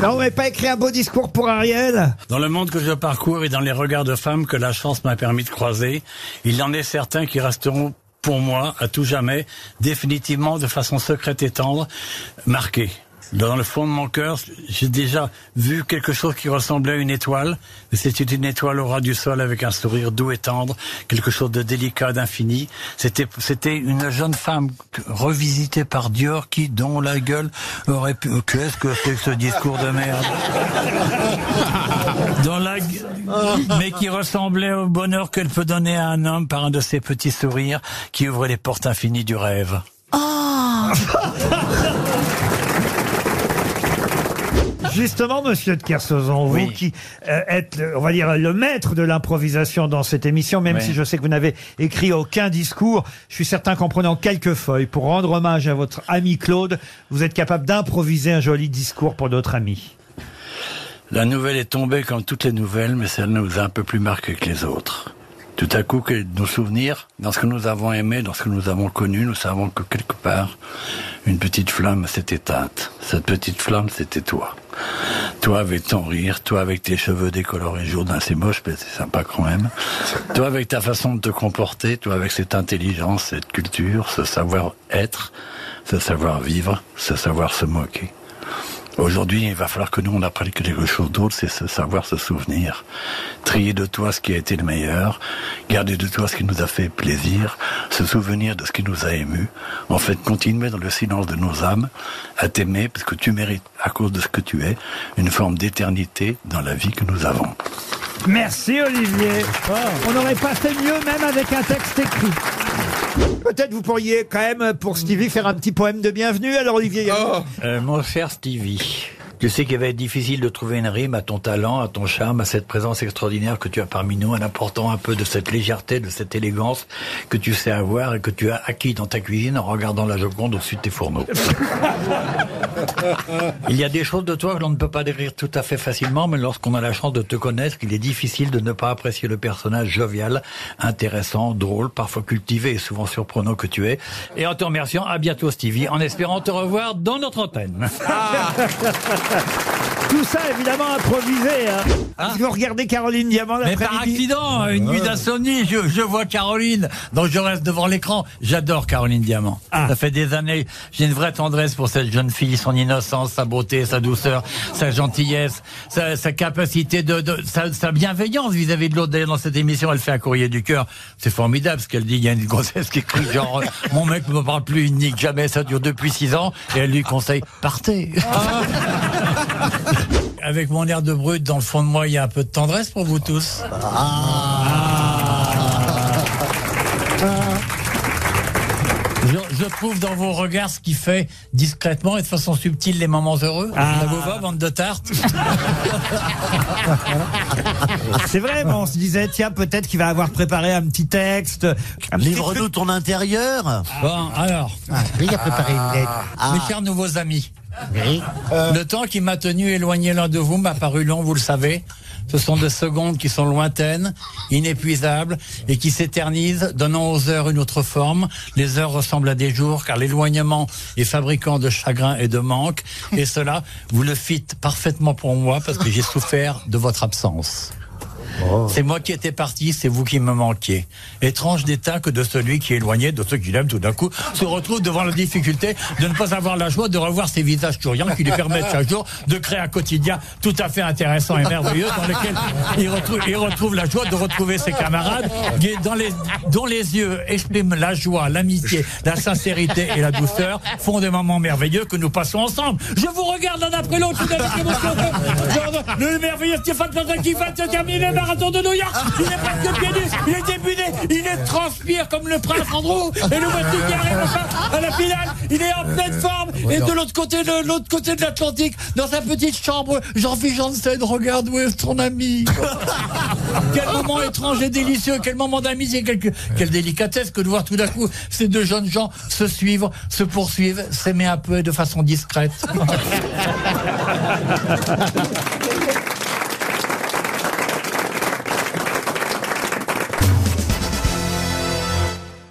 Non, pas écrit un beau discours pour Ariel Dans le monde que je parcours et dans les regards de femmes que la chance m'a permis de croiser, il en est certains qui resteront pour moi, à tout jamais, définitivement, de façon secrète et tendre, marqués. Dans le fond de mon cœur, j'ai déjà vu quelque chose qui ressemblait à une étoile. C'était une étoile au ras du sol avec un sourire doux et tendre, quelque chose de délicat, d'infini. C'était, c'était une jeune femme revisitée par Dior qui, dont la gueule aurait pu... Qu'est-ce que c'est que ce discours de merde? Dans la... Mais qui ressemblait au bonheur qu'elle peut donner à un homme par un de ses petits sourires qui ouvre les portes infinies du rêve. Justement, monsieur de Kersauzon, vous Oui. qui euh, êtes, le- on va dire, le maître de l'improvisation dans cette émission, même Oui. si je sais que vous n'avez écrit aucun discours, je suis certain qu'en prenant quelques feuilles pour rendre hommage à votre ami Claude, vous êtes capable d'improviser un joli discours pour d'autres amis. La nouvelle est tombée comme toutes les nouvelles, mais celle nous a un peu plus marqué que les autres. Tout à coup, que nos souvenirs, dans ce que nous avons aimé, dans ce que nous avons connu, nous savons que quelque part, une petite flamme s'est éteinte. Cette petite flamme, c'était toi. Toi avec ton rire, toi avec tes cheveux décolorés jaunes, c'est moche, mais c'est sympa quand même. Toi avec ta façon de te comporter, toi avec cette intelligence, cette culture, ce savoir-être, ce savoir-vivre, ce savoir se moquer. Aujourd'hui, il va falloir que nous, on apprenne quelque chose d'autre, c'est se savoir se souvenir. Trier de toi ce qui a été le meilleur, garder de toi ce qui nous a fait plaisir, se souvenir de ce qui nous a émus. En fait, continuer dans le silence de nos âmes à t'aimer parce que tu mérites, à cause de ce que tu es, une forme d'éternité dans la vie que nous avons. Merci Olivier. On n'aurait pas fait mieux même avec un texte écrit. Peut-être vous pourriez quand même pour Stevie faire un petit poème de bienvenue. Alors Olivier, Euh, mon cher Stevie, je sais qu'il va être difficile de trouver une rime à ton talent, à ton charme, à cette présence extraordinaire que tu as parmi nous, en apportant un peu de cette légèreté, de cette élégance que tu sais avoir et que tu as acquis dans ta cuisine en regardant la Joconde au-dessus de tes fourneaux. Il y a des choses de toi que l'on ne peut pas décrire tout à fait facilement, mais lorsqu'on a la chance de te connaître, il est difficile de ne pas apprécier le personnage jovial, intéressant, drôle, parfois cultivé et souvent surprenant que tu es. Et en te remerciant, à bientôt Stevie, en espérant te revoir dans notre antenne. Thank you. Tout ça évidemment improvisé. Hein. Parce que vous regardez Caroline Diamant Mais par l'après-midi. accident, une nuit d'insomnie, je, je vois Caroline, donc je reste devant l'écran. J'adore Caroline Diamant. Ah. Ça fait des années, j'ai une vraie tendresse pour cette jeune fille, son innocence, sa beauté, sa douceur, sa gentillesse, sa, sa capacité de, de sa, sa bienveillance vis-à-vis de l'autre. D'ailleurs, dans cette émission, elle fait un courrier du cœur. C'est formidable ce qu'elle dit. Il y a une grossesse qui crie genre, mon mec ne me parle plus, il nique jamais, ça dure depuis six ans. Et elle lui conseille, partez. Avec mon air de brut, dans le fond de moi, il y a un peu de tendresse pour vous tous. Je, je trouve dans vos regards ce qui fait discrètement et de façon subtile les moments heureux. Ça vous va, bande de tartes C'est vrai, mais on se disait, tiens, peut-être qu'il va avoir préparé un petit texte. Un Livre-nous ton intérieur. Bon, alors, Oui, il a préparé une lettre. mes chers nouveaux amis, Oui. le temps qui m'a tenu éloigné l'un de vous m'a paru long, vous le savez. Ce sont des secondes qui sont lointaines, inépuisables et qui s'éternisent, donnant aux heures une autre forme. Les heures ressemblent à des jours, car l'éloignement est fabricant de chagrin et de manque. Et cela, vous le fîtes parfaitement pour moi, parce que j'ai souffert de votre absence. C'est moi qui étais parti, c'est vous qui me manquiez. Étrange d'état que de celui qui est éloigné de ceux qu'il aime tout d'un coup se retrouve devant la difficulté de ne pas avoir la joie de revoir ces visages souriants qui lui permettent chaque jour de créer un quotidien tout à fait intéressant et merveilleux dans lequel il retrouve, la joie de retrouver ses camarades qui, dans les, dont les yeux expriment la joie, l'amitié, la sincérité et la douceur font des moments merveilleux que nous passons ensemble. Je vous regarde l'un après l'autre. Le merveilleux Stéphane Plaza qui va se terminer le marathon de New York. Il est presque pieds nus, il est débuté, il est transpire comme le prince Andrew. Et le voici qui arrive enfin à la finale. Il est en pleine forme. Et de l'autre côté, de l'autre côté de l'Atlantique, dans sa petite chambre, Jean-Philippe Janssen regarde où est ton ami. quel moment étrange et délicieux, quel moment d'amitié, quelle, quelle délicatesse que de voir tout d'un coup ces deux jeunes gens se suivre, se poursuivre, s'aimer un peu et de façon discrète.